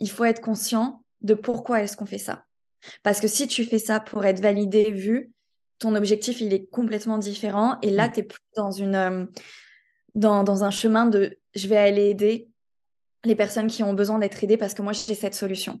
il faut être conscient de pourquoi est-ce qu'on fait ça. Parce que si tu fais ça pour être validé, vu, ton objectif, il est complètement différent. Et là, mm. tu es plus dans, une, euh, dans, dans un chemin de je vais aller aider les personnes qui ont besoin d'être aidées parce que moi, j'ai cette solution.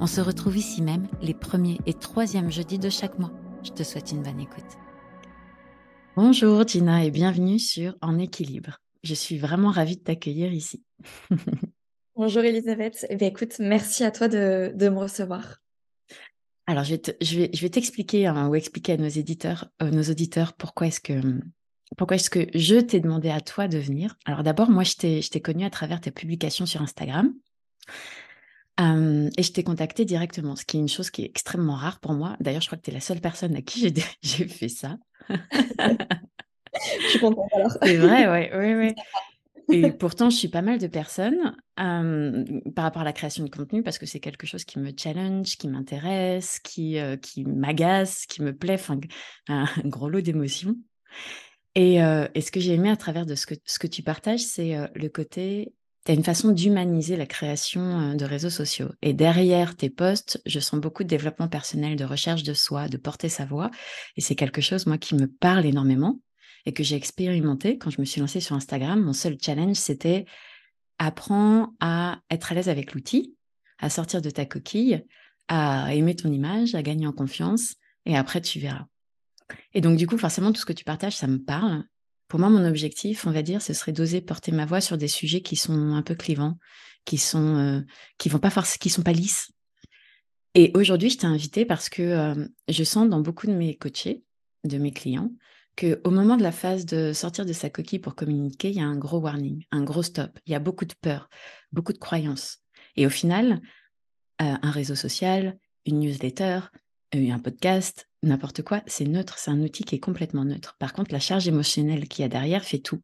On se retrouve ici même les premiers et troisièmes jeudis de chaque mois. Je te souhaite une bonne écoute. Bonjour Gina et bienvenue sur En équilibre. Je suis vraiment ravie de t'accueillir ici. Bonjour Elisabeth. Eh écoute, merci à toi de, me recevoir. Alors, je vais, t'expliquer hein, ou expliquer à nos éditeurs, euh, nos auditeurs, pourquoi est-ce que, pourquoi est-ce que je t'ai demandé à toi de venir. Alors, d'abord, moi, je t'ai connue à travers tes publications sur Instagram et je t'ai contacté directement, ce qui est une chose qui est extrêmement rare pour moi. D'ailleurs, je crois que tu es la seule personne à qui j'ai fait ça. je suis contente alors. C'est vrai, oui, oui, oui. Et pourtant, je suis pas mal de personnes par rapport à la création de contenu parce que c'est quelque chose qui me challenge, qui m'intéresse, qui, qui m'agace, qui me plaît, enfin, un gros lot d'émotions. Et, et, ce que j'ai aimé à travers de ce que, ce que tu partages, c'est le côté tu as une façon d'humaniser la création de réseaux sociaux. Et derrière tes posts, je sens beaucoup de développement personnel, de recherche de soi, de porter sa voix. Et c'est quelque chose, moi, qui me parle énormément et que j'ai expérimenté quand je me suis lancée sur Instagram. Mon seul challenge, c'était apprends à être à l'aise avec l'outil, à sortir de ta coquille, à aimer ton image, à gagner en confiance. Et après, tu verras. Et donc, du coup, forcément, tout ce que tu partages, ça me parle. Pour moi, mon objectif, on va dire, ce serait d'oser porter ma voix sur des sujets qui sont un peu clivants, qui sont euh, qui vont pas qui sont pas lisses. Et aujourd'hui, je t'ai invité parce que euh, je sens dans beaucoup de mes coachés, de mes clients, que au moment de la phase de sortir de sa coquille pour communiquer, il y a un gros warning, un gros stop. Il y a beaucoup de peur, beaucoup de croyances. Et au final, euh, un réseau social, une newsletter, un podcast, n'importe quoi, c'est neutre, c'est un outil qui est complètement neutre. Par contre, la charge émotionnelle qu'il y a derrière fait tout.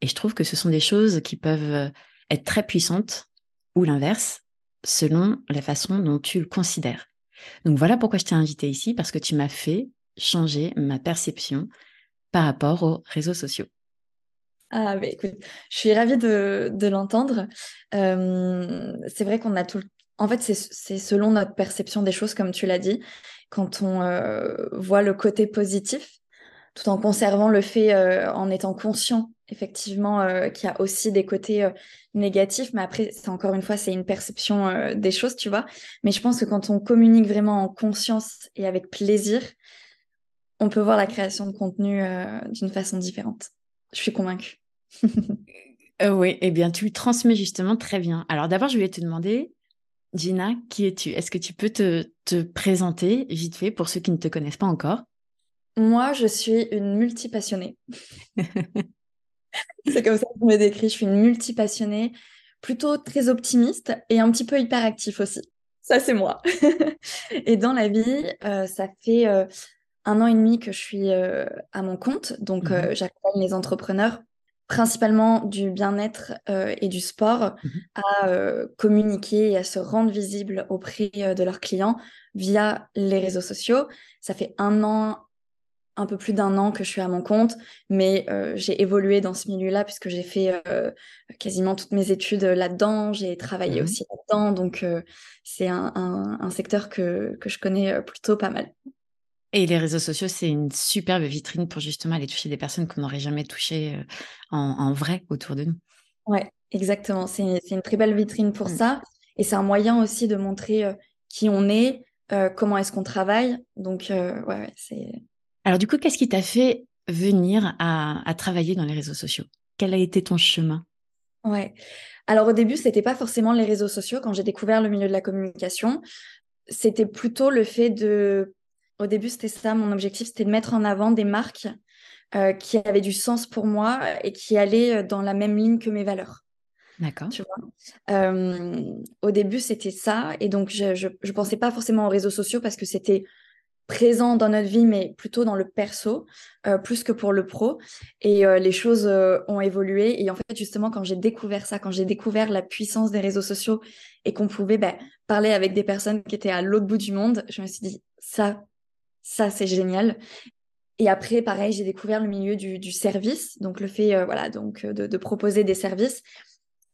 Et je trouve que ce sont des choses qui peuvent euh, être très puissantes ou l'inverse, selon la façon dont tu le considères. Donc voilà pourquoi je t'ai invité ici, parce que tu m'as fait changer ma perception par rapport aux réseaux sociaux. Ah, bah écoute, je suis ravie de, l'entendre. Euh, c'est vrai qu'on a tout, en fait, c'est selon notre perception des choses, comme tu l'as dit, quand on euh, voit le côté positif, tout en conservant le fait, euh, en étant conscient, effectivement, euh, qu'il y a aussi des côtés négatifs. Mais après, c'est encore une fois, c'est une perception des choses, tu vois. Mais je pense que quand on communique vraiment en conscience et avec plaisir, on peut voir la création de contenu d'une façon différente. Je suis convaincue. oui, eh bien, tu le transmets justement très bien. Alors d'abord, je voulais te demander, Gina, qui es-tu? Est-ce que tu peux te, présenter vite fait pour ceux qui ne te connaissent pas encore? Moi, je suis une multipassionnée. C'est comme ça que je me décris. Je suis une multipassionnée, plutôt très optimiste et un petit peu hyperactif aussi. Ça, c'est moi. et dans la vie, euh, ça fait euh, un an et demi que je suis euh, à mon compte. Donc, mmh j'accompagne les entrepreneurs principalement du bien-être euh, et du sport mmh à euh, communiquer et à se rendre visible auprès euh, de leurs clients via les réseaux sociaux. Ça fait un an, un peu plus d'un an que je suis à mon compte, mais j'ai évolué dans ce milieu-là puisque j'ai fait quasiment toutes mes études là-dedans, j'ai travaillé mmh aussi là-dedans, donc c'est un, un, secteur que, que je connais plutôt pas mal. Et les réseaux sociaux, c'est une superbe vitrine pour justement aller toucher des personnes qu'on n'aurait jamais touchées euh, en, vrai autour de nous. Ouais, exactement. C'est une très belle vitrine pour mmh. ça. Et c'est un moyen aussi de montrer euh, qui on est, euh, comment est-ce qu'on travaille. Donc, ouais, ouais c'est. Alors, du coup, qu'est-ce qui t'a fait venir à, à, travailler dans les réseaux sociaux? Quel a été ton chemin? Ouais. Alors, au début, c'était pas forcément les réseaux sociaux. Quand j'ai découvert le milieu de la communication, c'était plutôt le fait de Au début, c'était ça. Mon objectif, c'était de mettre en avant des marques euh, qui avaient du sens pour moi et qui allaient dans la même ligne que mes valeurs. D'accord. Tu vois? Euh, au début, c'était ça. Et donc, je ne pensais pas forcément aux réseaux sociaux parce que c'était présent dans notre vie, mais plutôt dans le perso, euh, plus que pour le pro. Et euh, les choses ont évolué. Et en fait, justement, quand j'ai découvert ça, quand j'ai découvert la puissance des réseaux sociaux et qu'on pouvait bah, parler avec des personnes qui étaient à l'autre bout du monde, je me suis dit, ça, ça, c'est génial. Et après, pareil, j'ai découvert le milieu du, service, donc le fait, voilà, donc de, de, proposer des services.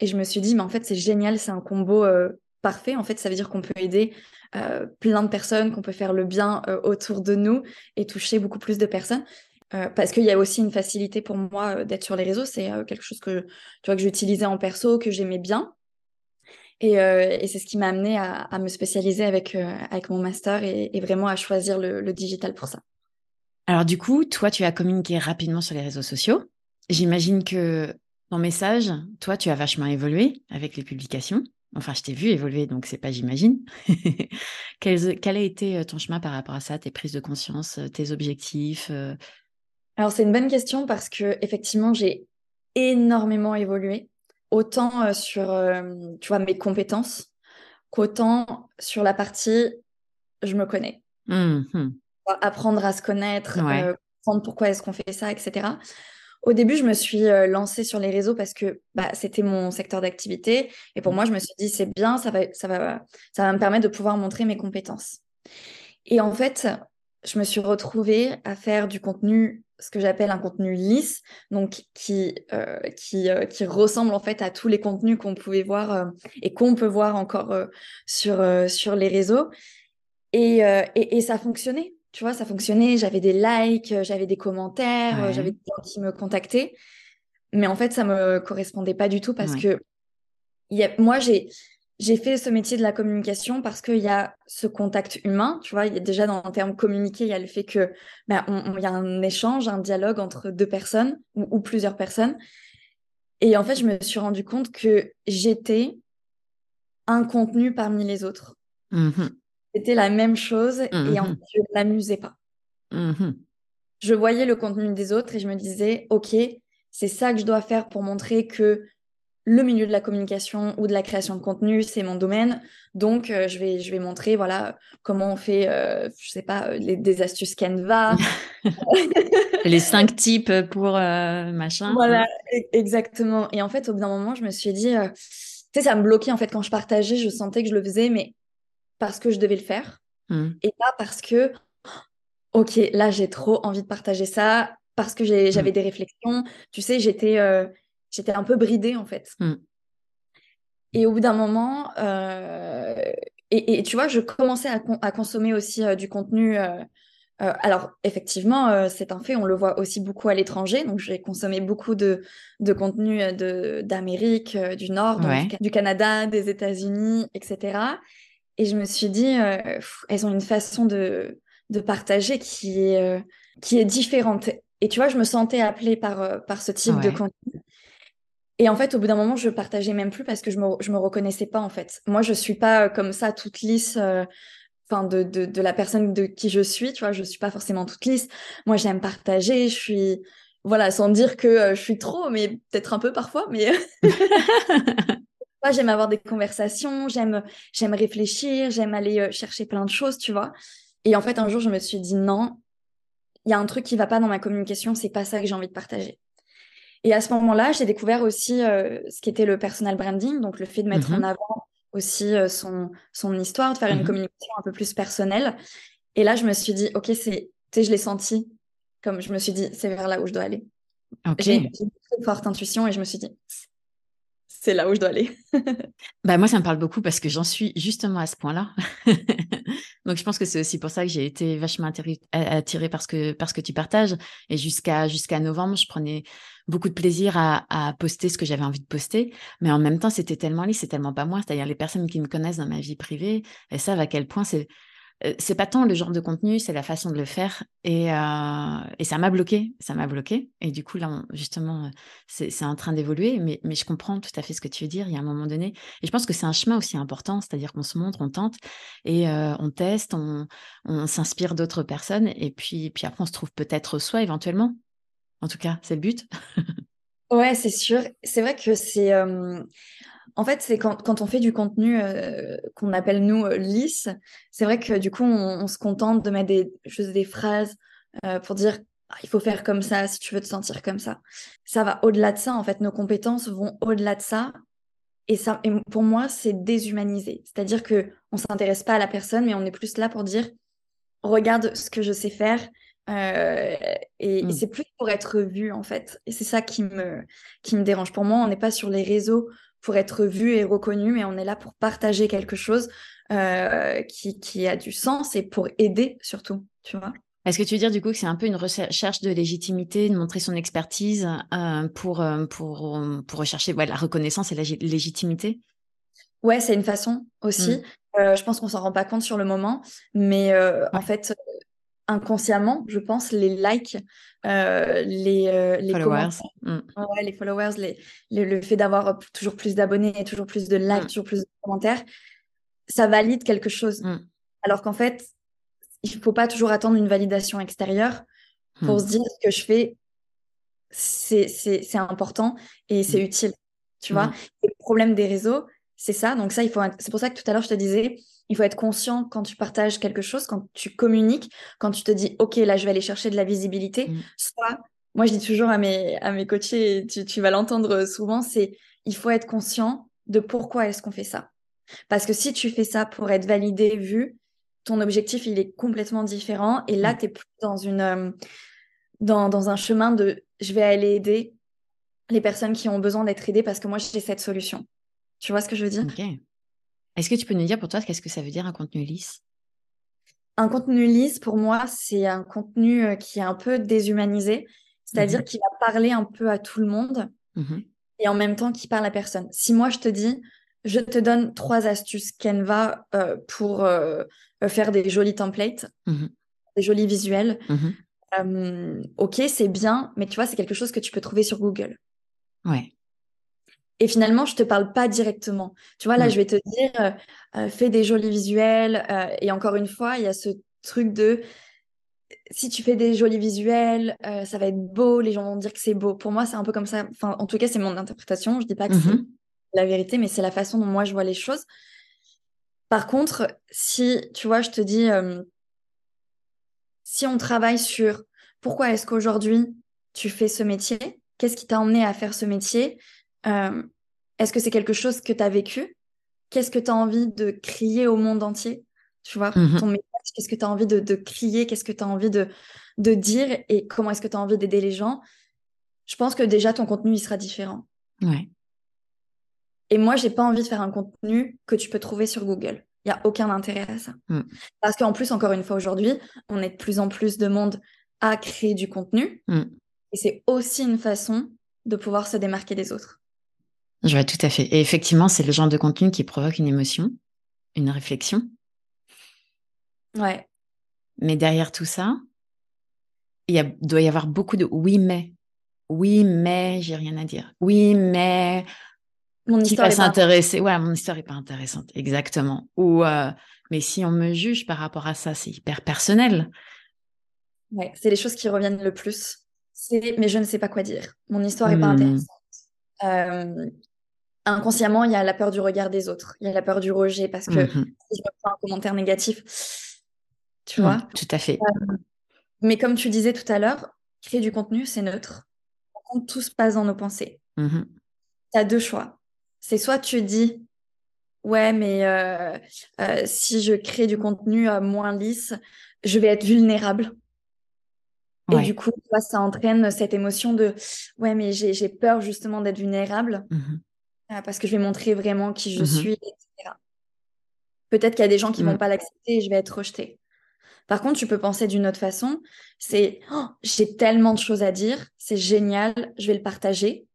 Et je me suis dit, mais en fait, c'est génial, c'est un combo euh, parfait. En fait, ça veut dire qu'on peut aider euh, plein de personnes, qu'on peut faire le bien euh, autour de nous et toucher beaucoup plus de personnes. parce qu'il y a aussi une facilité pour moi d'être sur les réseaux. C'est quelque chose que, tu vois, que j'utilisais en perso, que j'aimais bien. Et, et c'est ce qui m'a amené à, à, me spécialiser avec, avec mon master et, et vraiment à choisir le, le digital pour ça. Alors du coup, toi, tu as communiqué rapidement sur les réseaux sociaux. J'imagine que ton message, toi, tu as vachement évolué avec les publications. Enfin, je t'ai vu évoluer, donc c'est pas j'imagine. quel, quel, a été euh, ton chemin par rapport à ça, tes prises de conscience, euh, tes objectifs euh? Alors c'est une bonne question parce que effectivement j'ai énormément évolué, autant sur tu vois mes compétences qu'autant sur la partie je me connais. Mmh apprendre à se connaître, comprendre pourquoi est-ce qu'on fait ça, etc. Au début, je me suis euh, lancée sur les réseaux parce que bah, c'était mon secteur d'activité. Et pour mmh. moi, je me suis dit, c'est bien, ça va, ça, va, ça va me permettre de pouvoir montrer mes compétences. Et en fait, je me suis retrouvée à faire du contenu, ce que j'appelle un contenu lisse, donc qui, euh, qui, euh, qui, ressemble en fait à tous les contenus qu'on pouvait voir et qu'on peut voir encore sur, sur les réseaux. Et, et, et, ça fonctionnait tu vois, ça fonctionnait. J'avais des likes, euh, j'avais des commentaires, euh, j'avais des gens qui me contactaient. Mais en fait, ça me correspondait pas du tout parce que y a, moi, j'ai j'ai fait ce métier de la communication parce qu'il y a ce contact humain, tu vois, il y a déjà dans le terme communiquer, il y a le fait que ben, il y a un échange, un dialogue entre deux personnes ou, plusieurs personnes. Et en fait, je me suis rendu compte que j'étais un contenu parmi les autres. Mmh c'était la même chose et en mmh fait, je ne m'amusais pas. Mmh je voyais le contenu des autres et je me disais, OK, c'est ça que je dois faire pour montrer que le milieu de la communication ou de la création de contenu, c'est mon domaine. Donc, euh, je, vais, je vais montrer voilà, comment on fait, euh, je sais pas, euh, les, des astuces Canva. les cinq types pour machin. Voilà, e-, exactement. Et en fait, au bout d'un moment, je me suis dit, tu sais, ça me bloquait. En fait, quand je partageais, je sentais que je le faisais, mais parce que je devais le faire mmh. et pas parce que, ok, là j'ai trop envie de partager ça, parce que mmh. j'avais des réflexions. Tu sais, j'étais euh, j'étais un peu bridée en fait. Mmh. Et au bout d'un moment, euh, et, tu vois, je commençais à, à consommer aussi euh, du contenu. alors, effectivement, c'est un fait, on le voit aussi beaucoup à l'étranger. Donc, j'ai consommé beaucoup de, de contenu d'Amérique, du Nord, du, Canada, des États-Unis, etc. Et je me suis dit, euh, elles ont une façon de, de partager qui est, euh, qui est différente. Et tu vois, je me sentais appelée par, euh, par ce type de contenu. Et en fait, au bout d'un moment, je partageais même plus parce que je me, je me reconnaissais pas, en fait. Moi, je suis pas comme ça, toute lisse, enfin, de, de, de, la personne de qui je suis, tu vois, je suis pas forcément toute lisse. Moi, j'aime partager, je suis, voilà, sans dire que je suis trop, mais peut-être un peu parfois, mais j'aime avoir des conversations, j'aime, j'aime réfléchir, j'aime aller euh, chercher plein de choses, tu vois. Et en fait, un jour, je me suis dit non, il y a un truc qui va pas dans ma communication, c'est pas ça que j'ai envie de partager. Et à ce moment-là, j'ai découvert aussi euh, ce qui était le personal branding, donc le fait de mettre en mmh avant aussi euh, son, son histoire, de faire une mmh communication un peu plus personnelle. Et là, je me suis dit, ok, c'est, je l'ai senti, comme je me suis dit, c'est vers là où je dois aller. J'ai une très forte intuition et je me suis dit, c'est là où je dois aller. bah moi, ça me parle beaucoup parce que j'en suis justement à ce point-là. Donc, je pense que c'est aussi pour ça que j'ai été vachement attirée par ce que, parce que tu partages. Et jusqu'à jusqu'à novembre, je prenais beaucoup de plaisir à, poster ce que j'avais envie de poster. Mais en même temps, c'était tellement lisse, c'est tellement pas moi. C'est-à-dire les personnes qui me connaissent dans ma vie privée, elles savent à quel point c'est euh, c'est pas tant le genre de contenu, c'est la façon de le faire. Et, euh, et ça m'a bloqué, ça m'a bloqué. Et du coup, là, justement, c'est en train d'évoluer. Mais, mais je comprends tout à fait ce que tu veux dire. Il y a un moment donné. Et je pense que c'est un chemin aussi important, c'est-à-dire qu'on se montre, on tente et euh, on teste, on, on s'inspire d'autres personnes. Et puis, puis après, on se trouve peut-être soi éventuellement. En tout cas, c'est le but. ouais, c'est sûr. C'est vrai que c'est. En fait, c'est quand, on fait du contenu euh, qu'on appelle nous euh, lisse, c'est vrai que du coup, on, se contente de mettre des, juste des phrases euh, pour dire ah, il faut faire comme ça si tu veux te sentir comme ça. Ça va au-delà de ça, en fait, nos compétences vont au-delà de ça. Et, ça, et pour moi, c'est déshumanisé. C'est-à-dire qu'on ne s'intéresse pas à la personne, mais on est plus là pour dire regarde ce que je sais faire. Et, et Mmh. c'est plus pour être vu, en fait. Et c'est ça qui me, qui me dérange. Pour moi, on n'est pas sur les réseaux pour être vu et reconnu, mais on est là pour partager quelque chose euh, qui, qui, a du sens et pour aider surtout, tu vois. Est-ce que tu veux dire du coup que c'est un peu une recherche de légitimité, de montrer son expertise euh, pour, euh, pour, pour rechercher ouais, la reconnaissance et la légitimité? Ouais, c'est une façon aussi. Mmh. je pense qu'on s'en rend pas compte sur le moment, mais ouais. en fait, inconsciemment, je pense, les likes, euh, les, euh, les followers, mm. ouais, les followers, les, le fait d'avoir toujours plus d'abonnés, toujours plus de likes, mm. toujours plus de commentaires, ça valide quelque chose. Mm. Alors qu'en fait, il ne faut pas toujours attendre une validation extérieure pour se dire ce que je fais, c'est important et c'est utile. Tu vois, le problème des réseaux, c'est ça. Donc ça, il faut. C'est pour ça que tout à l'heure je te disais, il faut être conscient quand tu partages quelque chose, quand tu communiques, quand tu te dis, OK, là, je vais aller chercher de la visibilité. Mm. Soit, moi, je dis toujours à mes, à mes coachés, et tu, tu vas l'entendre souvent, c'est il faut être conscient de pourquoi est-ce qu'on fait ça. Parce que si tu fais ça pour être validé, vu, ton objectif, il est complètement différent. Et là, mm. tu es plus dans, une, euh, dans, dans un chemin de je vais aller aider les personnes qui ont besoin d'être aidées parce que moi, j'ai cette solution. Tu vois ce que je veux dire? Est-ce que tu peux nous dire pour toi qu'est-ce que ça veut dire un contenu lisse? Un contenu lisse, pour moi, c'est un contenu euh, qui est un peu déshumanisé, c'est-à-dire mmh qu'il va parler un peu à tout le monde mmh et en même temps qu'il parle à personne. Si moi, je te dis, je te donne trois astuces Canva euh, pour euh, faire des jolis templates, mmh des jolis visuels, ok, c'est bien, mais tu vois, c'est quelque chose que tu peux trouver sur Google. Ouais. Et finalement, je te parle pas directement. Tu vois, là, Mm. je vais te dire, euh, euh, fais des jolis visuels. euh, et encore une fois, il y a ce truc de, si tu fais des jolis visuels, euh, ça va être beau, les gens vont dire que c'est beau. Pour moi, c'est un peu comme ça. Enfin, en tout cas, c'est mon interprétation. Je dis pas que c'est Mhm. la vérité, mais c'est la façon dont moi je vois les choses. Par contre, si, tu vois, je te dis, si on travaille sur pourquoi est-ce qu'aujourd'hui tu fais ce métier, qu'est-ce qui t'a emmené à faire ce métier, euh, est-ce que c'est quelque chose que tu as vécu? Qu'est-ce que tu as envie de crier au monde entier? Tu vois, Mhm. ton message, qu'est-ce que tu as envie de, de crier? Qu'est-ce que tu as envie de, de dire? Et comment est-ce que tu as envie d'aider les gens? Je pense que déjà, ton contenu, il sera différent. Ouais. Et moi, j'ai pas envie de faire un contenu que tu peux trouver sur Google. Il n'y a aucun intérêt à ça. Mm. Parce qu'en plus, encore une fois, aujourd'hui, on est de plus en plus de monde à créer du contenu. Mm. Et c'est aussi une façon de pouvoir se démarquer des autres. Je vois tout à fait. Et effectivement, c'est le genre de contenu qui provoque une émotion, une réflexion. Ouais. Mais derrière tout ça, il y a, doit y avoir beaucoup de oui, mais. Oui, mais j'ai rien à dire. Oui, mais. Mon qui histoire va s'intéresser. Ouais, mon histoire est pas intéressante. Exactement. Ou, euh, mais si on me juge par rapport à ça, c'est hyper personnel. Ouais, c'est les choses qui reviennent le plus. C'est mais je ne sais pas quoi dire. Mon histoire est pas Hmm. intéressante. Euh, inconsciemment, il y a la peur du regard des autres. Il y a la peur du rejet parce que Mhm. si je me prends un commentaire négatif, tu Hmm, vois. Tout à fait. Mais comme tu disais tout à l'heure, créer du contenu, c'est neutre. Par contre, tout se passe dans nos pensées. Mhm. Tu as deux choix. C'est soit tu dis, ouais, mais euh, euh, si je crée du contenu euh, moins lisse, je vais être vulnérable. Et du coup, ça entraîne cette émotion de, ouais, mais j'ai j'ai peur justement d'être vulnérable Mhm. Euh, parce que je vais montrer vraiment qui je Mhm. suis, etc. Peut-être qu'il y a des gens qui Mm. vont pas l'accepter et je vais être rejetée. Par contre, tu peux penser d'une autre façon. C'est, oh, j'ai tellement de choses à dire, c'est génial, je vais le partager.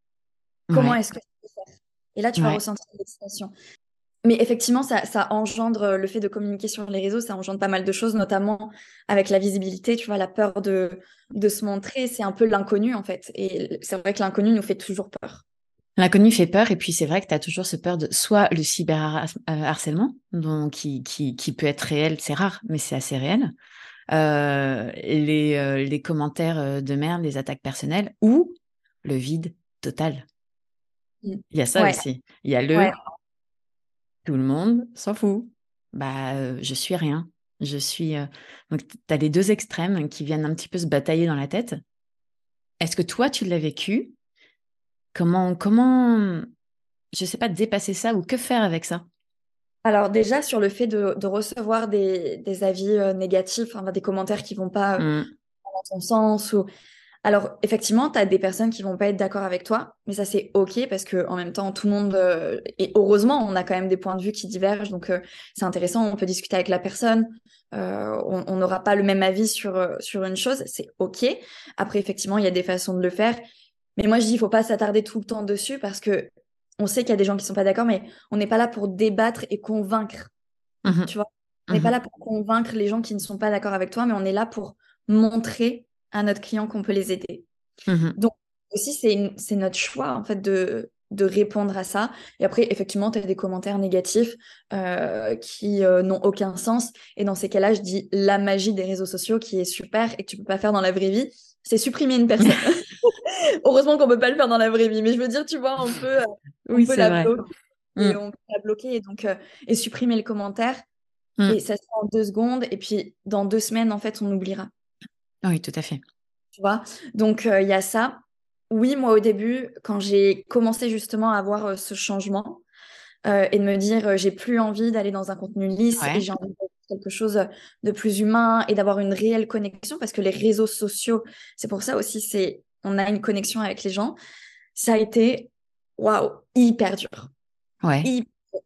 Comment Ouais. est-ce que je peux faire? Et là, tu vas ressentir l'excitation. Mais effectivement, ça, ça engendre le fait de communiquer sur les réseaux, ça engendre pas mal de choses, notamment avec la visibilité, tu vois, la peur de, de se montrer, c'est un peu l'inconnu en fait. Et c'est vrai que l'inconnu nous fait toujours peur. L'inconnu fait peur, et puis c'est vrai que tu as toujours ce peur de soit le cyberharcèlement, donc qui, qui, qui peut être réel, c'est rare, mais c'est assez réel. Euh, les, euh, les commentaires euh, de merde, les attaques personnelles, ou le vide total. Mm. Il y a ça aussi. Il y a le tout le monde s'en fout. Bah, je suis rien. Je suis. Donc, tu as les deux extrêmes qui viennent un petit peu se batailler dans la tête. Est-ce que toi, tu l'as vécu Comment, comment, je sais pas, dépasser ça ou que faire avec ça? Alors déjà sur le fait de, recevoir des, avis négatifs, des commentaires qui vont pas mmh. dans ton sens ou alors, effectivement, tu as des personnes qui vont pas être d'accord avec toi, mais ça, c'est OK parce que en même temps, tout le monde, euh, et heureusement, on a quand même des points de vue qui divergent. Donc, euh, c'est intéressant, on peut discuter avec la personne. Euh, on n'aura pas le même avis sur, sur une chose, c'est OK. Après, effectivement, il y a des façons de le faire. Mais moi, je dis, il faut pas s'attarder tout le temps dessus parce que on sait qu'il y a des gens qui sont pas d'accord, mais on n'est pas là pour débattre et convaincre. Mmh tu vois? On n'est pas mmh là pour convaincre les gens qui ne sont pas d'accord avec toi, mais on est là pour montrer à notre client qu'on peut les aider. Mmh Donc, aussi, c'est notre choix, en fait, de, de répondre à ça. Et après, effectivement, tu as des commentaires négatifs euh, qui euh, n'ont aucun sens. Et dans ces cas-là, je dis la magie des réseaux sociaux qui est super et que tu peux pas faire dans la vraie vie, c'est supprimer une personne. Heureusement qu'on peut pas le faire dans la vraie vie, mais je veux dire, tu vois, on peut, oui, peut la bloquer. Et mmh. on peut la bloquer et donc et supprimer le commentaire. Mmh. Et ça se fait en deux secondes. Et puis, dans deux semaines, en fait, on oubliera. Oui, tout à fait. Tu vois? Donc, euh, il y a ça. Oui, moi, au début, quand j'ai commencé justement à avoir euh, ce changement euh, et de me dire, j'ai plus envie d'aller dans un contenu lisse et j'ai envie de quelque chose de plus humain et d'avoir une réelle connexion parce que les réseaux sociaux, c'est pour ça aussi, c'est on a une connexion avec les gens. Ça a été, waouh, hyper dur. Ouais. Et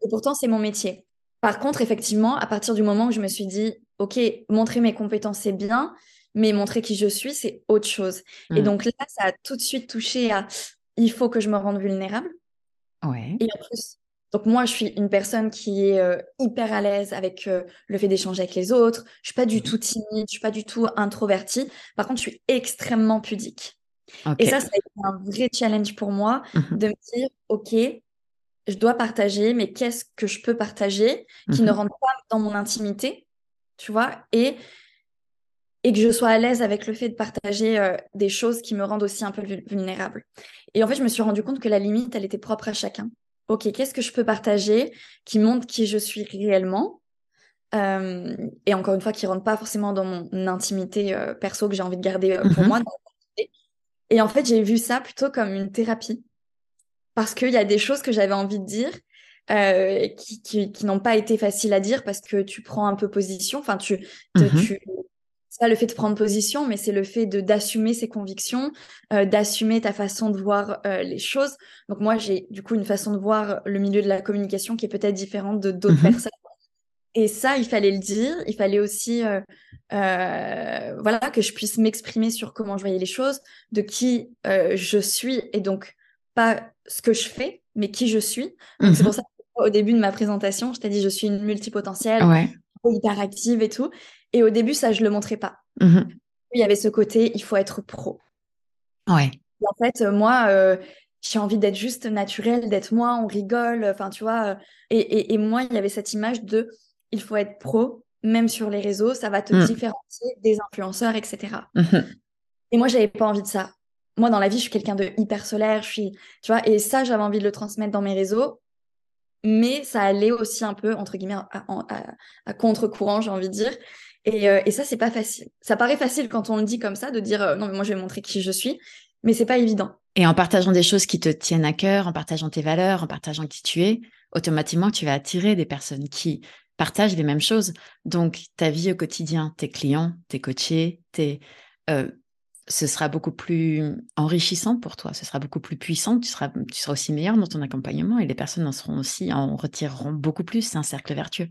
pourtant, c'est mon métier. Par contre, effectivement, à partir du moment où je me suis dit, OK, montrer mes compétences, c'est bien, mais montrer qui je suis, c'est autre chose. Et mm. donc là, ça a tout de suite touché à il faut que je me rende vulnérable. Ouais. Et en plus, donc moi, je suis une personne qui est euh, hyper à l'aise avec euh, le fait d'échanger avec les autres. Je suis pas du mm. tout timide, je suis pas du tout introvertie. Par contre, je suis extrêmement pudique. Et ça, ça a été un vrai challenge pour moi mm-hmm. de me dire, OK, je dois partager, mais qu'est-ce que je peux partager qui ne mm-hmm. rentre pas dans mon intimité, tu vois Et et que je sois à l'aise avec le fait de partager euh, des choses qui me rendent aussi un peu vulnérable. Et en fait, je me suis rendu compte que la limite, elle était propre à chacun. Ok, qu'est-ce que je peux partager qui montre qui je suis réellement euh, Et encore une fois, qui ne rentre pas forcément dans mon intimité euh, perso que j'ai envie de garder pour mhm. moi. Et en fait, j'ai vu ça plutôt comme une thérapie. Parce qu'il y a des choses que j'avais envie de dire qui, qui, n'ont pas été faciles à dire parce que tu prends un peu position. Enfin, tu, mhm. tu c'est pas le fait de prendre position, mais c'est le fait de d'assumer ses convictions, euh, d'assumer ta façon de voir euh, les choses. Donc moi, j'ai du coup une façon de voir le milieu de la communication qui est peut-être différente de d'autres mhm. personnes. Et ça, il fallait le dire. Il fallait aussi, euh, voilà, que je puisse m'exprimer sur comment je voyais les choses, de qui je suis, et donc pas ce que je fais, mais qui je suis. C'est mhm. pour ça qu'au début de ma présentation, je t'ai dit, je suis une multipotentielle, hyper active et tout. Et au début, ça, je le montrais pas. Mhm. Il y avait ce côté, il faut être pro. Ouais. en fait, euh, moi, euh, j'ai envie d'être juste naturelle, d'être moi, on rigole, enfin, tu vois. Euh, et, et, moi, il y avait cette image de, il faut être pro, même sur les réseaux, ça va te mm. différencier des influenceurs, etc. Mhm. Et moi, j'avais pas envie de ça. Moi, dans la vie, je suis quelqu'un de hyper solaire, je suis, tu vois, et ça, j'avais envie de le transmettre dans mes réseaux mais ça allait aussi un peu, entre guillemets, à contre-courant, j'ai envie de dire. Euh, et, ça, c'est pas facile. Ça paraît facile quand on le dit comme ça, de dire euh, non, mais moi, je vais montrer qui je suis, mais c'est pas évident. Et en partageant des choses qui te tiennent à cœur, en partageant tes valeurs, en partageant qui tu es, automatiquement, tu vas attirer des personnes qui partagent les mêmes choses. Donc, ta vie au quotidien, tes clients, tes coachés, tes, euh, ce sera beaucoup plus enrichissant pour toi, ce sera beaucoup plus puissant, tu seras, tu seras aussi meilleur dans ton accompagnement et les personnes en seront aussi, en retireront beaucoup plus. C'est un cercle vertueux.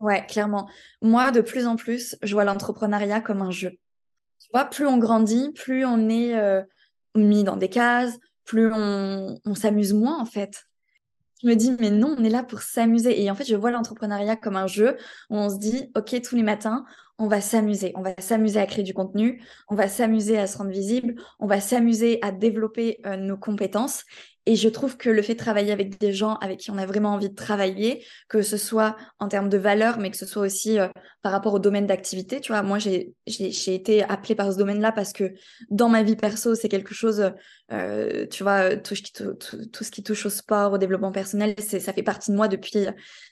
Ouais, clairement. Moi, de plus en plus, je vois l'entrepreneuriat comme un jeu. Tu vois, plus on grandit, plus on est euh, mis dans des cases, plus on, s'amuse moins, en fait. Je me dis, mais non, on est là pour s'amuser. Et en fait, je vois l'entrepreneuriat comme un jeu où on se dit, OK, tous les matins, on va s'amuser. On va s'amuser à créer du contenu, on va s'amuser à se rendre visible, on va s'amuser à développer euh, nos compétences. Et je trouve que le fait de travailler avec des gens avec qui on a vraiment envie de travailler, que ce soit en termes de valeur, mais que ce soit aussi euh, par rapport au domaine d'activité, tu vois, moi j'ai été appelée par ce domaine-là parce que dans ma vie perso, c'est quelque chose, euh, tu vois, tout, tout, tout, ce qui touche au sport, au développement personnel, ça fait partie de moi depuis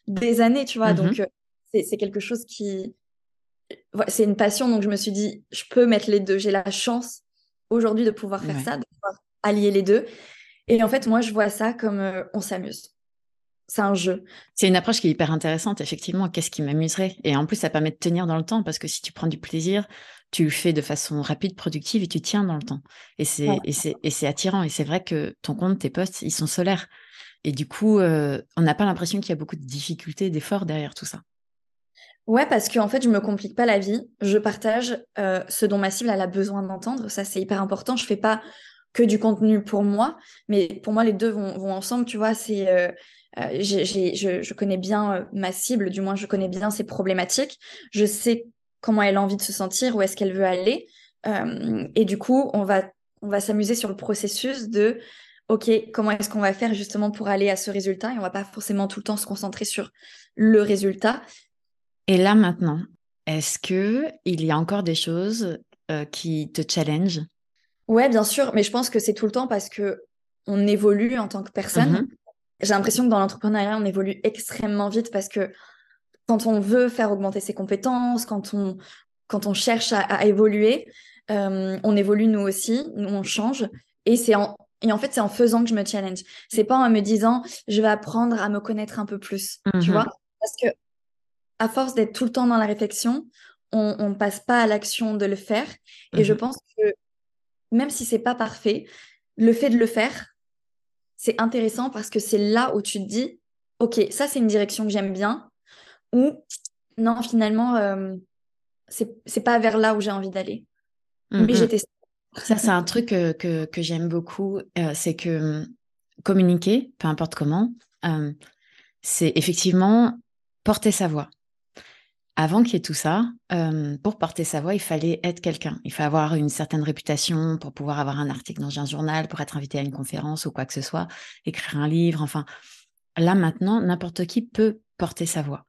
des années, tu vois, mmh donc euh, c'est quelque chose qui... C'est une passion, donc je me suis dit, je peux mettre les deux. J'ai la chance aujourd'hui de pouvoir faire ça, de pouvoir allier les deux. Et en fait, moi, je vois ça comme euh, on s'amuse. C'est un jeu. C'est une approche qui est hyper intéressante, effectivement. Qu'est-ce qui m'amuserait? Et en plus, ça permet de tenir dans le temps parce que si tu prends du plaisir, tu le fais de façon rapide, productive et tu tiens dans le temps. Et c'est attirant. Et c'est vrai que ton compte, tes posts, ils sont solaires. Et du coup, euh, on n'a pas l'impression qu'il y a beaucoup de difficultés, d'efforts derrière tout ça. Ouais, parce qu'en fait, je me complique pas la vie. Je partage euh, ce dont ma cible a besoin d'entendre. Ça, c'est hyper important. Je fais pas que du contenu pour moi, mais pour moi, les deux vont, ensemble, tu vois, c'est... Euh, euh, je, connais bien euh, ma cible, du moins je connais bien ses problématiques, je sais comment elle a envie de se sentir, où est-ce qu'elle veut aller, et du coup, on va, on va s'amuser sur le processus de, ok, comment est-ce qu'on va faire justement pour aller à ce résultat, et on va pas forcément tout le temps se concentrer sur le résultat. Et là maintenant, est-ce que il y a encore des choses qui te challenge Ouais, bien sûr, mais je pense que c'est tout le temps parce que on évolue en tant que personne. Mhm. J'ai l'impression que dans l'entrepreneuriat, on évolue extrêmement vite parce que quand on veut faire augmenter ses compétences, quand on, quand on cherche à, évoluer, euh, on évolue nous aussi, nous on change. Et c'est en, et en fait, c'est en faisant que je me challenge. C'est pas en me disant, je vais apprendre à me connaître un peu plus, tu mhm. vois? Parce que à force d'être tout le temps dans la réflexion, on ne passe pas à l'action de le faire. Et je mhm. pense que même si c'est pas parfait, le fait de le faire, c'est intéressant parce que c'est là où tu te dis, ok, ça c'est une direction que j'aime bien, ou non, finalement, euh, c'est pas vers là où j'ai envie d'aller. Mais j'ai testé. Ça, c'est un truc que, que, j'aime beaucoup, euh, c'est que hum, communiquer, peu importe comment, euh, c'est effectivement porter sa voix avant qu'il y ait tout ça, euh, pour porter sa voix, il fallait être quelqu'un. Il fallait avoir une certaine réputation pour pouvoir avoir un article dans un journal, pour être invité à une conférence ou quoi que ce soit, écrire un livre. Enfin, là maintenant, n'importe qui peut porter sa voix.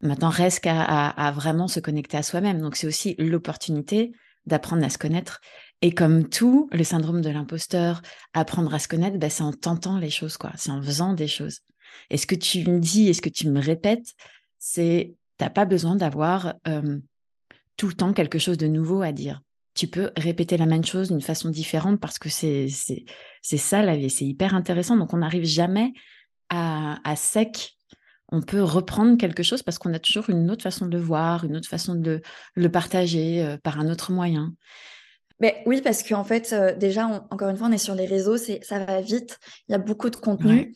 Maintenant, reste qu'à à, vraiment se connecter à soi-même. Donc, c'est aussi l'opportunité d'apprendre à se connaître. Et comme tout, le syndrome de l'imposteur, apprendre à se connaître, ben, c'est en tentant les choses, quoi. C'est en faisant des choses. Et ce que tu me dis et ce que tu me répètes, c'est n'as pas besoin d'avoir tout le temps quelque chose de nouveau à dire. Tu peux répéter la même chose d'une façon différente parce que c'est ça la vie, c'est hyper intéressant. Donc on n'arrive jamais à, sec. On peut reprendre quelque chose parce qu'on a toujours une autre façon de le voir, une autre façon de le partager par un autre moyen. Mais oui, parce qu'en fait, déjà, encore une fois, on est sur les réseaux, ça va vite, il y a beaucoup de contenu.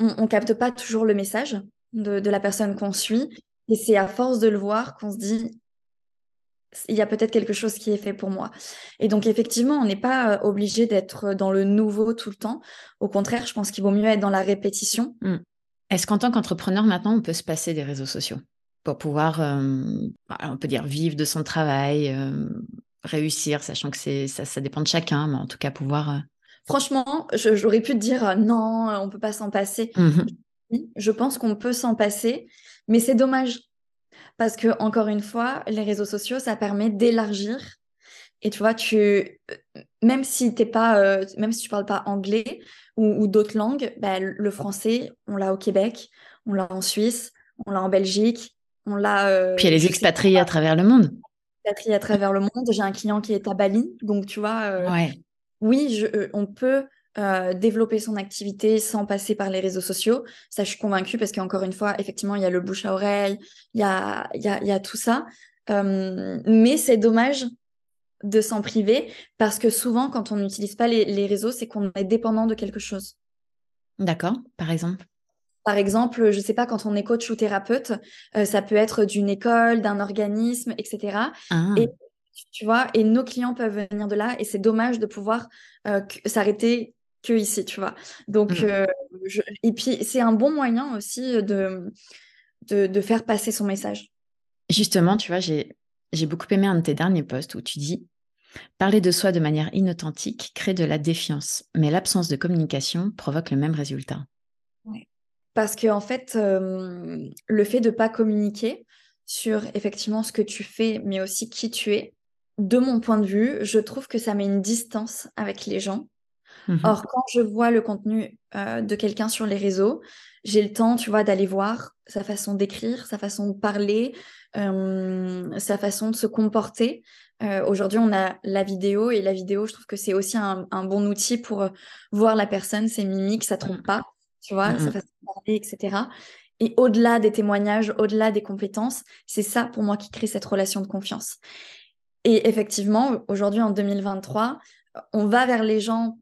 On ne capte pas toujours le message de, la personne qu'on suit. Et c'est à force de le voir qu'on se dit, il y a peut-être quelque chose qui est fait pour moi. Et donc, effectivement, on n'est pas euh, obligé d'être dans le nouveau tout le temps. Au contraire, je pense qu'il vaut mieux être dans la répétition. Hmm. Est-ce qu'en tant qu'entrepreneur, maintenant, on peut se passer des réseaux sociaux pour pouvoir, euh, on peut dire, vivre de son travail, euh, réussir, sachant que ça, ça dépend de chacun, mais en tout cas, pouvoir... Franchement, j'aurais pu te dire non, on peut pas s'en passer. Mmh je pense qu'on peut s'en passer, mais c'est dommage. Parce que, encore une fois, les réseaux sociaux, ça permet d'élargir. Et tu vois, tu, même si t'es pas, euh, même si tu parles pas anglais ou, d'autres langues, bah, le français, on l'a au Québec, on l'a en Suisse, on l'a en Belgique, on l'a. Euh, Puis il y a les expatriés à travers le monde. Expatriés à travers le monde. J'ai un client qui est à Bali, donc tu vois. Euh, oui, je, on peut euh, développer son activité sans passer par les réseaux sociaux. Ça, je suis convaincue parce qu'encore une fois, effectivement, il y a le bouche à oreille, il y a, y a, y a tout ça. Euh, mais c'est dommage de s'en priver parce que souvent, quand on n'utilise pas les, réseaux, c'est qu'on est dépendant de quelque chose. D'accord, par exemple? Par exemple, je ne sais pas, quand on est coach ou thérapeute, euh, ça peut être d'une école, d'un organisme, etc. Ah. Et tu vois, et nos clients peuvent venir de là, et c'est dommage de pouvoir s'arrêter que ici, tu vois. Donc, Mm. euh, je- et puis c'est un bon moyen aussi de, de, de faire passer son message. Justement, tu vois, j'ai j'ai beaucoup aimé un de tes derniers posts où tu dis Parler de soi de manière inauthentique crée de la défiance, mais l'absence de communication provoque le même résultat. Parce que en fait, euh, le fait de pas communiquer sur effectivement ce que tu fais, mais aussi qui tu es, de mon point de vue, je trouve que ça met une distance avec les gens. Mhm. Or, quand je vois le contenu euh, de quelqu'un sur les réseaux, j'ai le temps, tu vois, d'aller voir sa façon d'écrire, sa façon de parler, euh, sa façon de se comporter. Euh, Aujourd'hui, on a la vidéo et la vidéo, je trouve que c'est aussi un, un bon outil pour voir la personne, ses mimiques, ça trompe pas, tu vois, Mm, sa façon de parler, etc. Et au-delà des témoignages, au-delà des compétences, c'est ça pour moi qui crée cette relation de confiance. Et effectivement, aujourd'hui, en 2023, on va vers les gens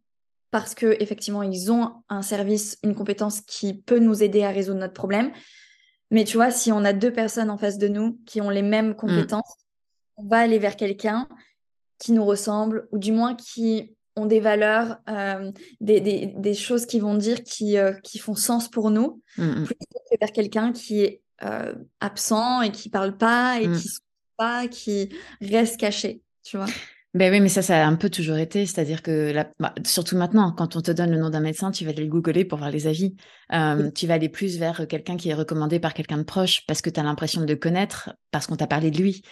parce que effectivement ils ont un service, une compétence qui peut nous aider à résoudre notre problème. Mais tu vois, si on a deux personnes en face de nous qui ont les mêmes compétences, on va aller vers quelqu'un qui nous ressemble ou du moins qui ont des valeurs, euh, des, des, des choses qui vont dire qui, euh, qui font sens pour nous, Mm, mm. plutôt que vers quelqu'un qui est euh, absent et qui parle pas et Mm. qui ne pas, qui reste caché, tu vois. Ben oui, mais ça, ça a un peu toujours été. C'est-à-dire que, la- bah, surtout maintenant, quand on te donne le nom d'un médecin, tu vas aller le googler pour voir les avis. Euh, Oui. Tu vas aller plus vers quelqu'un qui est recommandé par quelqu'un de proche parce que tu as l'impression de le connaître, parce qu'on t'a parlé de lui.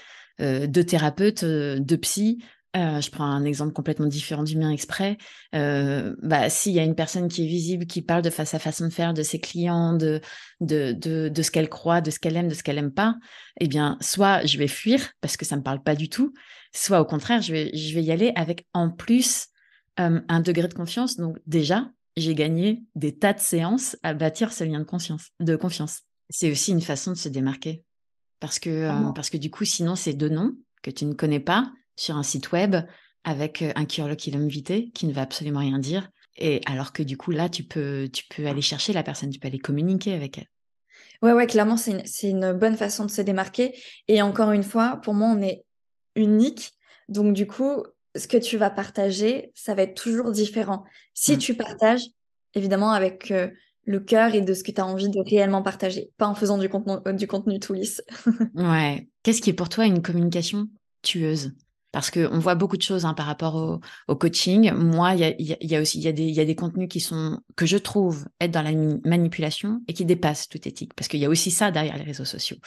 Euh, de thérapeute, euh, de psy. Euh, je prends un exemple complètement différent du mien exprès. Euh, bah, s'il y a une personne qui est visible, qui parle de sa façon de faire, de ses clients, de, de, de, de ce qu'elle croit, de ce qu'elle aime, de ce qu'elle aime pas, eh bien, soit je vais fuir parce que ça me parle pas du tout, soit au contraire, je vais, je vais y aller avec en plus euh, un degré de confiance. Donc déjà, j'ai gagné des tas de séances à bâtir ce lien de confiance. De confiance. C'est aussi une façon de se démarquer. Parce que, euh, parce que du coup, sinon, c'est deux noms que tu ne connais pas sur un site web avec euh, un curriculum vitae qui ne va absolument rien dire. Et alors que du coup, là, tu peux, tu peux aller chercher la personne, tu peux aller communiquer avec elle. Ouais, ouais, clairement, c'est une, c'est une bonne façon de se démarquer. Et encore une fois, pour moi, on est unique. Donc, du coup, ce que tu vas partager, ça va être toujours différent. Si Mm. tu partages, évidemment, avec euh, le cœur et de ce que tu as envie de réellement partager, pas en faisant du contenu, euh, du contenu tout lisse. Ouais. Qu'est-ce qui est pour toi une communication tueuse? Parce qu'on voit beaucoup de choses hein, par rapport au, au coaching. Moi, il y a, y a- il y a aussi y a des, y a des contenus qui sont que je trouve être dans la manipulation et qui dépassent toute éthique. Parce qu'il y a aussi ça derrière les réseaux sociaux.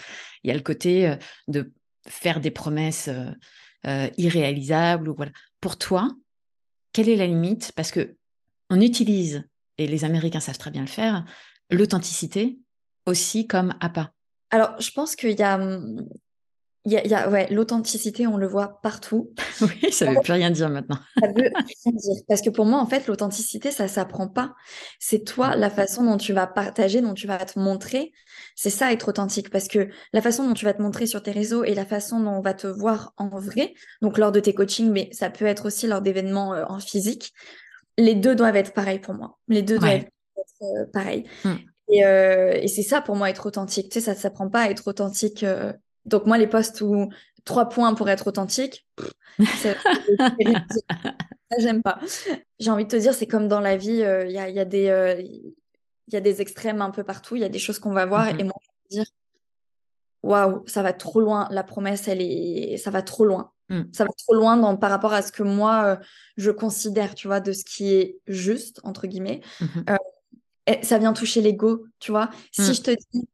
Il y a le côté euh, de faire des promesses euh, euh, irréalisables voilà. Pour toi, quelle est la limite? Parce que on utilise et les Américains savent très bien le faire l'authenticité aussi comme appât. Alors, je pense qu'il y a, hum, y a, y a- ouais, l'authenticité, on le voit partout. Oui, ça veut plus rien dire maintenant. Ça veut rien dire. Parce que pour moi, en fait, l'authenticité, ça s'apprend pas. C'est toi, la façon dont tu vas partager, dont tu vas te montrer. C'est ça, être authentique. Parce que la façon dont tu vas te montrer sur tes réseaux et la façon dont on va te voir en vrai, donc lors de tes coachings, mais ça peut être aussi lors d'événements euh, en physique, les deux doivent être pareils pour moi. Les deux doivent être euh, pareils. Mm. Et, euh, et c'est ça pour moi, être authentique. Tu sais, ça ne s'apprend pas à être authentique. euh. Donc moi, les posts où trois points pour être authentique, c'est- ça, j'aime pas. J'ai envie de te dire, c'est comme dans la vie, euh, il y a, il y a des, euh, il y a des extrêmes un peu partout, il y a des choses qu'on va voir, Mhm. et moi, je vais dire, waouh, ça va trop loin, la promesse, elle est, ça va trop loin. Mm. Ça va trop loin dans, par rapport à ce que moi, euh, je considère, tu vois, de ce qui est juste, entre guillemets. Mhm. Et ça vient toucher l'ego, tu vois. Si Mm. je te dis,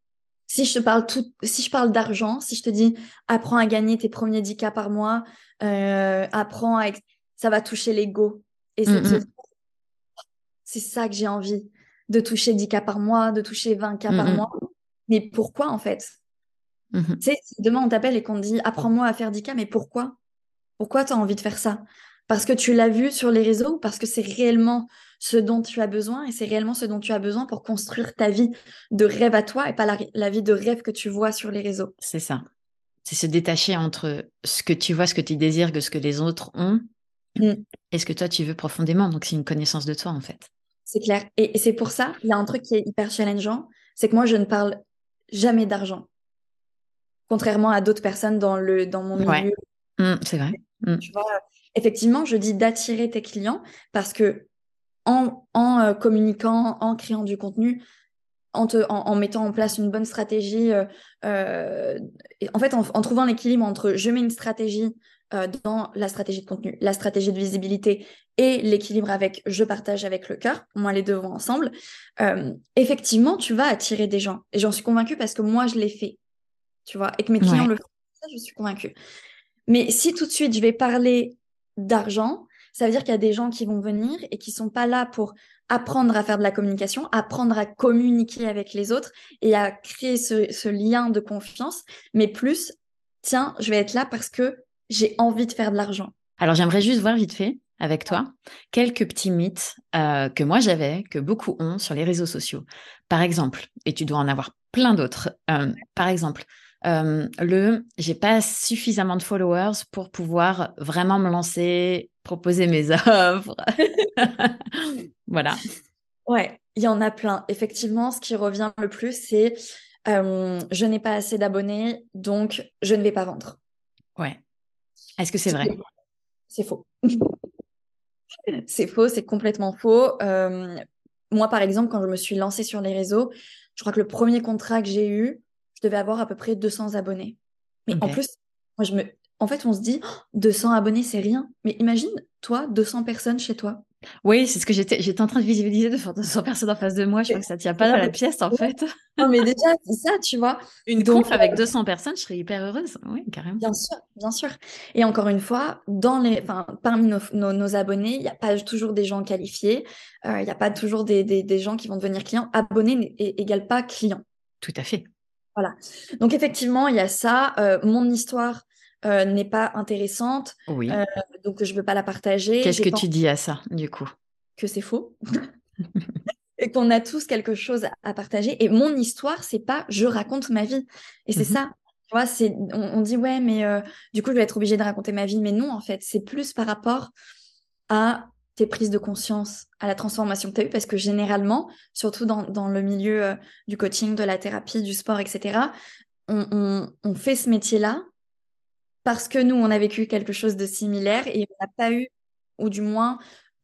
si je te parle tout, si je parle d'argent, si je te dis, apprends à gagner tes premiers 10K par mois, euh, apprends à, ça va toucher l'ego. Et c'est Mm, ça que j'ai envie, de toucher 10K par mois, de toucher 20K par Mm, mm. mois. Mais pourquoi, en fait? Mhm. Tu sais, si demain on t'appelle et qu'on te dit, apprends-moi à faire 10K, mais pourquoi? Pourquoi tu as envie de faire ça? Parce que tu l'as vu sur les réseaux ou parce que c'est réellement ce dont tu as besoin et c'est réellement ce dont tu as besoin pour construire ta vie de rêve à toi et pas la, la vie de rêve que tu vois sur les réseaux. C'est ça. C'est se détacher entre ce que tu vois, ce que tu désires, que ce que les autres ont, Mm. et ce que toi tu veux profondément. Donc c'est une connaissance de toi en fait. C'est clair. Et, et c'est pour ça, il y a un truc qui est hyper challengeant, c'est que moi, je ne parle jamais d'argent. Contrairement à d'autres personnes dans, le, dans mon Ouais. milieu. Mm, c'est vrai. Mm. Tu vois, effectivement, je dis d'attirer tes clients parce que en, en communiquant, en créant du contenu, en, en, mettant en place une bonne stratégie, euh, euh, en fait, en, trouvant l'équilibre entre je mets une stratégie euh, dans la stratégie de contenu, la stratégie de visibilité et l'équilibre avec je partage avec le cœur, moi les deux vont ensemble, effectivement, tu vas attirer des gens. Et j'en suis convaincue parce que moi, je l'ai fait, tu vois, et que mes clients le font. Ça, je suis convaincue. Mais si tout de suite, je vais parler d'argent, ça veut dire qu'il y a des gens qui vont venir et qui sont pas là pour apprendre à faire de la communication, apprendre à communiquer avec les autres et à créer ce, lien de confiance, mais plus, tiens, je vais être là parce que j'ai envie de faire de l'argent. Alors j'aimerais juste voir vite fait avec toi quelques petits mythes euh, que moi j'avais, que beaucoup ont sur les réseaux sociaux. Par exemple, et tu dois en avoir plein d'autres, euh, par exemple, euh, le j'ai pas suffisamment de followers pour pouvoir vraiment me lancer, proposer mes offres. voilà. Ouais, il y en a plein. Effectivement, ce qui revient le plus, c'est euh, je n'ai pas assez d'abonnés, donc je ne vais pas vendre. Ouais. Est-ce que c'est vrai? C'est faux. c'est faux, c'est complètement faux. Euh, moi, par exemple, quand je me suis lancée sur les réseaux, je crois que le premier contrat que j'ai eu, je devais avoir à peu près 200 abonnés. Mais en plus, moi, je me... en fait, on se dit, 200 abonnés, c'est rien. Mais imagine, toi, 200 personnes chez toi. Oui, c'est ce que j'étais, j'étais en train de visualiser de faire 200 personnes en face de moi. Je crois que ça tient pas dans la pièce, en fait. non, mais déjà, c'est ça, tu vois. Une conf avec 200 personnes, je serais hyper heureuse. Oui, carrément. Bien sûr, bien sûr. Et encore une fois, dans les, parmi nos, abonnés, il n'y a pas toujours des gens qualifiés. Euh, il n'y a pas toujours des, des, gens qui vont devenir clients. Abonnés égale pas client. Tout à fait. Voilà. Donc effectivement, il y a ça. Euh, mon histoire euh, n'est pas intéressante. Oui. Euh, donc je ne veux pas la partager. Qu'est-ce que tu dis à ça, du coup? Que c'est faux. et qu'on a tous quelque chose à partager. Et mon histoire, c'est pas je raconte ma vie. Et c'est mhm. ça. Tu vois, c'est, on, dit ouais, mais du coup, je vais être obligée de raconter ma vie. Mais non, en fait, c'est plus par rapport à tes prises de conscience, à la transformation que tu as eue, parce que généralement, surtout dans, le milieu euh, du coaching, de la thérapie, du sport, etc., on, fait ce métier-là parce que nous, on a vécu quelque chose de similaire et on n'a pas eu, ou du moins,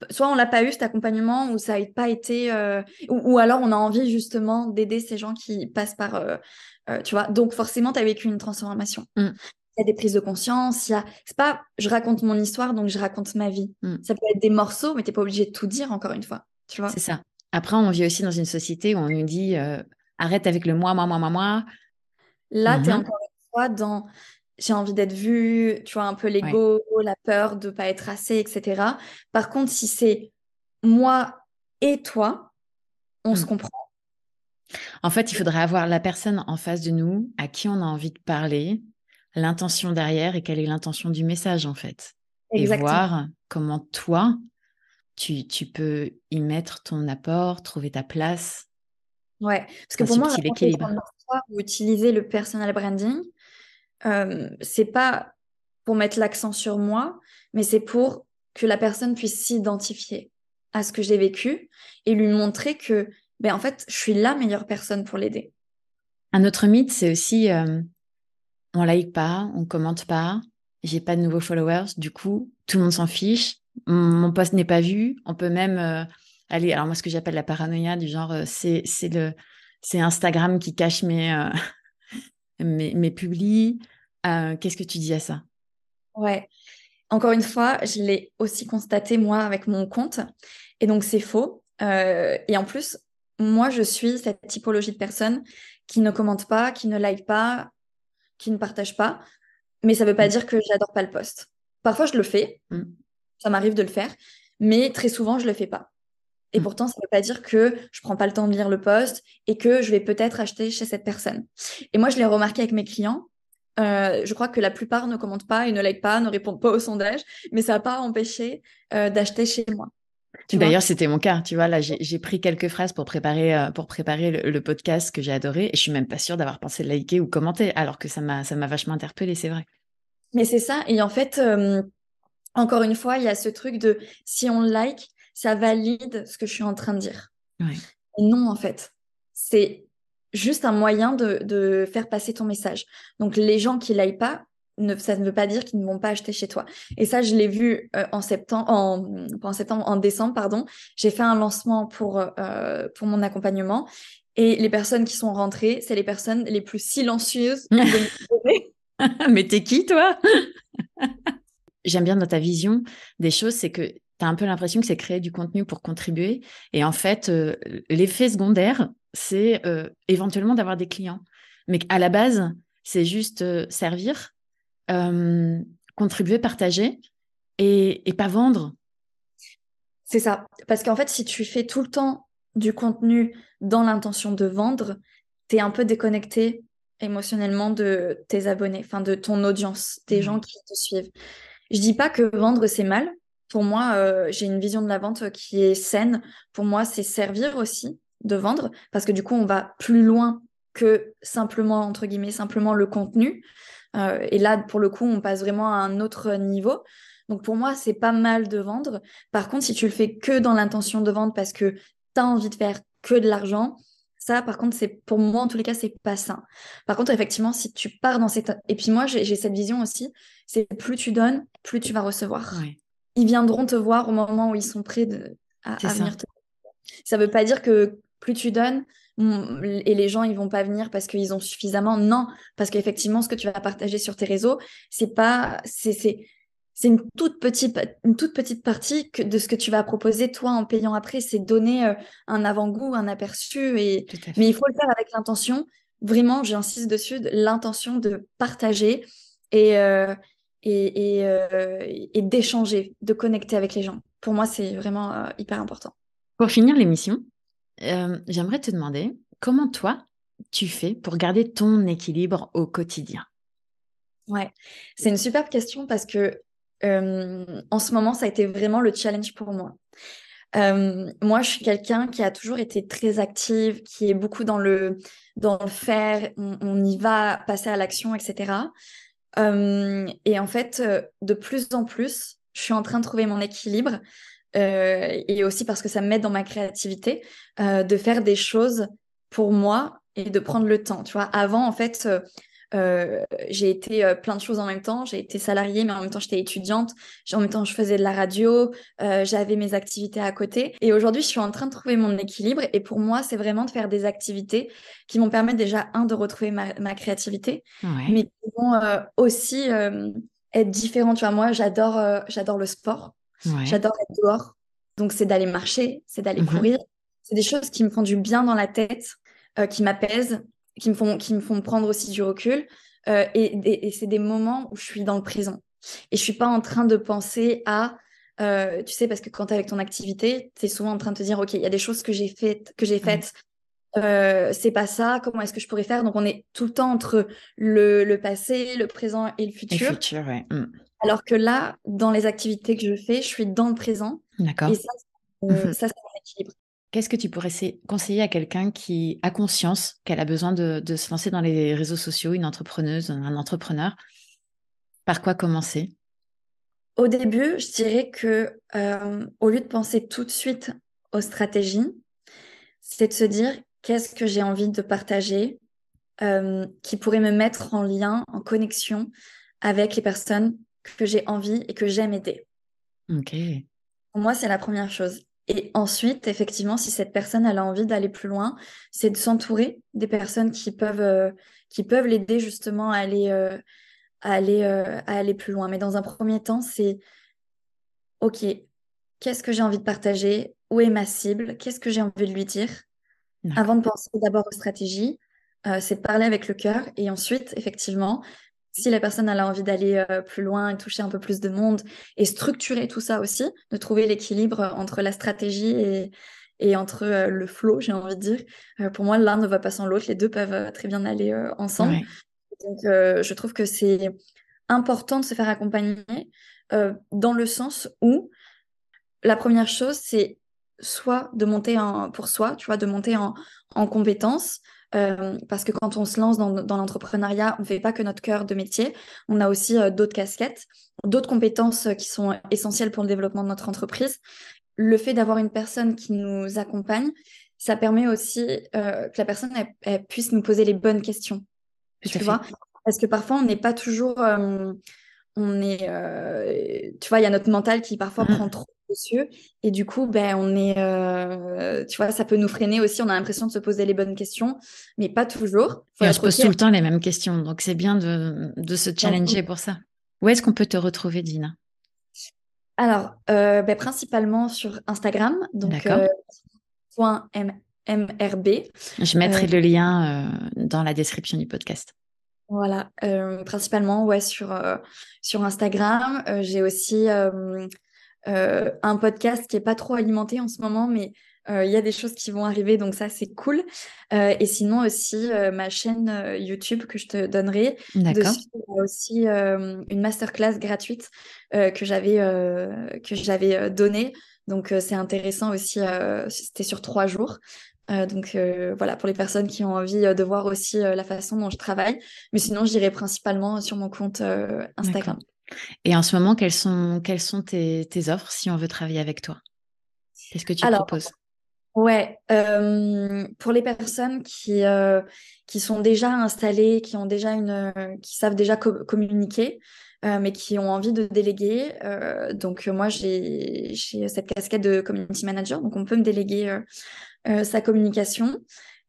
soit on n'a pas eu cet accompagnement, ou ça n'a pas été, euh, ou, alors on a envie justement d'aider ces gens qui passent par, euh, tu vois. Donc forcément, tu as vécu une transformation. Mmh il y a des prises de conscience, il y a... C'est pas je raconte mon histoire, donc je raconte ma vie. Hmm. Ça peut être des morceaux, mais tu n'es pas obligé de tout dire, encore une fois. Tu vois C'est ça. Après, on vit aussi dans une société où on nous dit euh, arrête avec le moi, moi, moi, moi, moi. Là, tu es mhm. encore une fois dans j'ai envie d'être vue, tu vois, un peu l'ego, la peur de ne pas être assez, etc. Par contre, si c'est moi et toi, on se hmm. comprend. En fait, il faudrait avoir la personne en face de nous à qui on a envie de parler, l'intention derrière et quelle est l'intention du message en fait. Et voir comment toi, tu, tu, peux y mettre ton apport, trouver ta place. Ouais, parce que pour moi, l'équilibre. Ou utiliser le personal branding, euh, c'est pas pour mettre l'accent sur moi, mais c'est pour que la personne puisse s'identifier à ce que j'ai vécu et lui montrer que, ben, en fait, je suis la meilleure personne pour l'aider. Un autre mythe, c'est aussi euh, on like pas, on commente pas, j'ai pas de nouveaux followers, du coup, tout le monde s'en fiche, mon post n'est pas vu, on peut même euh, aller, alors moi ce que j'appelle la paranoïa du genre, euh, c'est c'est Instagram qui cache mes, euh, mes, mes, publis. Qu'est-ce que tu dis à ça? Ouais, encore une fois, je l'ai aussi constaté moi avec mon compte, et donc c'est faux. et en plus, moi je suis cette typologie de personne qui ne commente pas, qui ne like pas, qui ne partagent pas, mais ça ne veut pas mm. dire que j'adore pas le poste. Parfois, je le fais, mm. ça m'arrive de le faire, mais très souvent, je le fais pas. Et mm. pourtant, ça ne veut pas dire que je prends pas le temps de lire le poste et que je vais peut-être acheter chez cette personne. Et moi, je l'ai remarqué avec mes clients. Euh, je crois que la plupart ne commentent pas et ne like pas, ne répondent pas au sondage, mais ça n'a pas empêché euh, d'acheter chez moi. D'ailleurs, c'était mon cas. Tu vois, là, j'ai pris quelques phrases pour préparer, euh, pour préparer le, podcast que j'ai adoré. Et je suis même pas sûre d'avoir pensé liker ou commenter, alors que ça m'a vachement interpellée, c'est vrai. Mais c'est ça. Et en fait, encore une fois, il y a ce truc de si on like, ça valide ce que je suis en train de dire. non, en fait. C'est juste un moyen de, faire passer ton message. Donc, les gens qui like pas, ne, ça ne veut pas dire qu'ils ne vont pas acheter chez toi. Et ça, je l'ai vu euh, en septembre, en, en septembre, en décembre, pardon. J'ai fait un lancement pour, euh, pour mon accompagnement. Et les personnes qui sont rentrées, c'est les personnes les plus silencieuses. Mais t'es qui, toi? J'aime bien dans ta vision des choses, c'est que tu as un peu l'impression que c'est créer du contenu pour contribuer. Et en fait, euh, l'effet secondaire, c'est éventuellement d'avoir des clients. Mais à la base, c'est juste servir, euh, contribuer, partager et, et pas vendre. C'est ça. Parce qu'en fait, si tu fais tout le temps du contenu dans l'intention de vendre, tu es un peu déconnecté émotionnellement de tes abonnés, enfin de ton audience, des gens qui te suivent. Je dis pas que vendre c'est mal. Pour moi, euh, j'ai une vision de la vente qui est saine. Pour moi, c'est servir aussi de vendre parce que du coup, on va plus loin que simplement, entre guillemets, simplement le contenu. Euh, et là, pour le coup, on passe vraiment à un autre niveau. Donc pour moi, c'est pas mal de vendre. Par contre, si tu le fais que dans l'intention de vendre parce que tu as envie de faire que de l'argent, ça, par contre, c'est pour moi, en tous les cas, c'est pas sain. Par contre, effectivement, si tu pars dans cette... Et puis moi, j'ai cette vision aussi, c'est plus tu donnes, plus tu vas recevoir. Ils viendront te voir au moment où ils sont prêts de... à, venir te... Ça veut pas dire que plus tu donnes, et les gens ils vont pas venir parce qu'ils ont suffisamment. Non parce qu'effectivement ce que tu vas partager sur tes réseaux c'est pas c'est c'est une toute petite une toute petite partie que de ce que tu vas proposer toi en payant après. C'est donner euh, un avant-goût un aperçu et mais il faut le faire avec l'intention. Vraiment j'insiste dessus l'intention de partager et euh, et, et, euh, et d'échanger de connecter avec les gens pour moi c'est vraiment hyper important pour finir l'émission euh, j'aimerais te demander comment toi, tu fais pour garder ton équilibre au quotidien? Ouais, c'est une superbe question parce que euh, en ce moment, ça a été vraiment le challenge pour moi. Euh, moi, je suis quelqu'un qui a toujours été très active, qui est beaucoup dans le, dans le faire, on, y va, passer à l'action, etc. et en fait, de plus en plus, je suis en train de trouver mon équilibre et aussi parce que ça m'aide dans ma créativité de faire des choses pour moi et de prendre le temps. Tu vois, avant, en fait, euh, j'ai été plein de choses en même temps. J'ai été salariée, mais en même temps, j'étais étudiante. En même temps, je faisais de la radio. j'avais mes activités à côté. Et aujourd'hui, je suis en train de trouver mon équilibre. Et pour moi, c'est vraiment de faire des activités qui vont permettre déjà, un, de retrouver ma, ma créativité, mais qui vont aussi être différentes. Tu vois, moi, j'adore j'adore le sport. J'adore être dehors. Donc, c'est d'aller marcher, c'est d'aller mhm. courir. C'est des choses qui me font du bien dans la tête, euh, qui m'apaisent, qui me, font, qui me font prendre aussi du recul. Euh, et, c'est des moments où je suis dans le présent. Et je suis pas en train de penser à, euh, tu sais, parce que quand tu es avec ton activité, tu es souvent en train de te dire, OK, il y a des choses que j'ai faites, que j'ai faites. c'est pas ça, comment est-ce que je pourrais faire? Donc on est tout le temps entre le, le passé, le présent et le futur. Le futur, ouais. Mm. Alors que là, dans les activités que je fais, je suis dans le présent. D'accord. Et ça, euh, ça c'est un équilibre. Qu'est-ce que tu pourrais conseiller à quelqu'un qui a conscience qu'elle a besoin de, se lancer dans les réseaux sociaux, une entrepreneuse, un entrepreneur? Par quoi commencer? Au début, je dirais que euh, au lieu de penser tout de suite aux stratégies, c'est de se dire qu'est-ce que j'ai envie de partager euh, qui pourrait me mettre en lien, en connexion avec les personnes que j'ai envie et que j'aime aider. Ok. Pour moi, c'est la première chose. Et ensuite, effectivement, si cette personne elle a envie d'aller plus loin, c'est de s'entourer des personnes qui peuvent, euh, qui peuvent l'aider justement à aller, euh, à, aller, euh, à aller plus loin. Mais dans un premier temps, c'est OK, qu'est-ce que j'ai envie de partager? Où est ma cible? Qu'est-ce que j'ai envie de lui dire? Avant de penser d'abord aux stratégies, c'est de parler avec le cœur. Et ensuite, effectivement, si la personne a envie d'aller euh, plus loin et toucher un peu plus de monde et structurer tout ça aussi, de trouver l'équilibre euh, entre la stratégie et, et entre euh, le flow, j'ai envie de dire. pour moi, l'un ne va pas sans l'autre, les deux peuvent très bien aller ensemble. Donc, je trouve que c'est important de se faire accompagner dans le sens où la première chose, c'est soit de monter en, pour soi, tu vois, de monter en, en compétences, euh, parce que quand on se lance dans, l'entrepreneuriat, on ne fait pas que notre cœur de métier, on a aussi euh, d'autres casquettes, d'autres compétences euh, qui sont essentielles pour le développement de notre entreprise. Le fait d'avoir une personne qui nous accompagne, ça permet aussi que la personne puisse nous poser les bonnes questions. tu vois Parce que parfois, on n'est pas toujours. on est. tu vois, il y a notre mental qui parfois Mm. prend trop Et du coup, ben, on est. euh, tu vois, ça peut nous freiner aussi. On a l'impression de se poser les bonnes questions, mais pas toujours. Et on se pose tout le temps les mêmes questions, donc c'est bien de, de se challenger pour ça. Où est-ce qu'on peut te retrouver, Dina? Alors, euh, ben, principalement sur Instagram, donc D'accord. euh, point M- MRB. Je mettrai le lien dans la description du podcast. Voilà, euh, principalement ouais, sur, euh, sur Instagram. Euh, j'ai aussi euh, un podcast qui est pas trop alimenté en ce moment, mais euh, il y a des choses qui vont arriver, donc ça c'est cool. Euh, et sinon aussi euh, ma chaîne euh, YouTube que je te donnerai. D'accord. Il y a aussi euh, une masterclass gratuite euh, que j'avais euh, que j'avais donnée. Donc euh, c'est intéressant aussi. euh, c'était sur trois jours. Euh, donc euh, voilà pour les personnes qui ont envie de voir aussi la façon dont je travaille. Mais sinon j'irai principalement sur mon compte Instagram. Et en ce moment, quelles sont, quelles sont tes, tes offres si on veut travailler avec toi? Qu'est-ce que tu Alors, proposes? Ouais, euh, pour les personnes qui, euh, qui sont déjà installées, qui ont déjà une, qui savent déjà co- communiquer, euh, mais qui ont envie de déléguer. donc moi j'ai cette casquette de community manager, donc on peut me déléguer sa communication.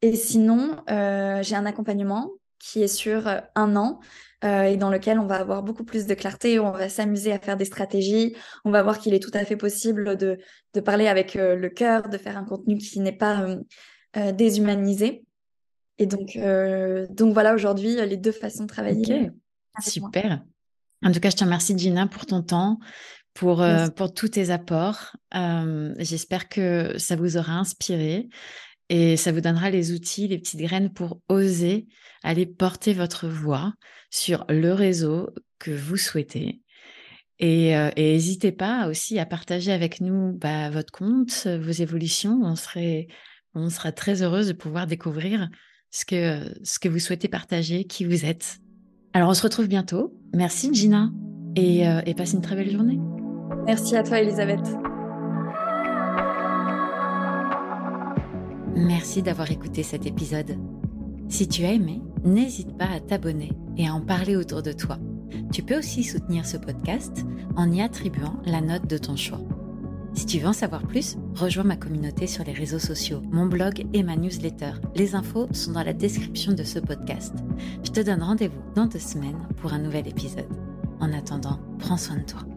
Et sinon, j'ai un accompagnement qui est sur euh, un an euh, et dans lequel on va avoir beaucoup plus de clarté, on va s'amuser à faire des stratégies, on va voir qu'il est tout à fait possible de, de parler avec euh, le cœur, de faire un contenu qui n'est pas euh, déshumanisé. Et donc, donc voilà aujourd'hui les deux façons de travailler. Moi. super. En tout cas, je te remercie, Gina, pour ton temps, pour, euh, pour tous tes apports. Euh, J'espère que ça vous aura inspiré et ça vous donnera les outils, les petites graines pour oser aller porter votre voix sur le réseau que vous souhaitez. Et euh, n'hésitez pas aussi à partager avec nous bah, votre compte, vos évolutions. On serait, on sera très heureuse de pouvoir découvrir ce que, ce que vous souhaitez partager, qui vous êtes. Alors, on se retrouve bientôt. Merci, Gina. Et, euh, et passe une très belle journée. Merci à toi, Elisabeth. Merci d'avoir écouté cet épisode. Si tu as aimé, n'hésite pas à t'abonner et à en parler autour de toi. Tu peux aussi soutenir ce podcast en y attribuant la note de ton choix. Si tu veux en savoir plus, rejoins ma communauté sur les réseaux sociaux, mon blog et ma newsletter. Les infos sont dans la description de ce podcast. Je te donne rendez-vous dans deux semaines pour un nouvel épisode. En attendant, prends soin de toi.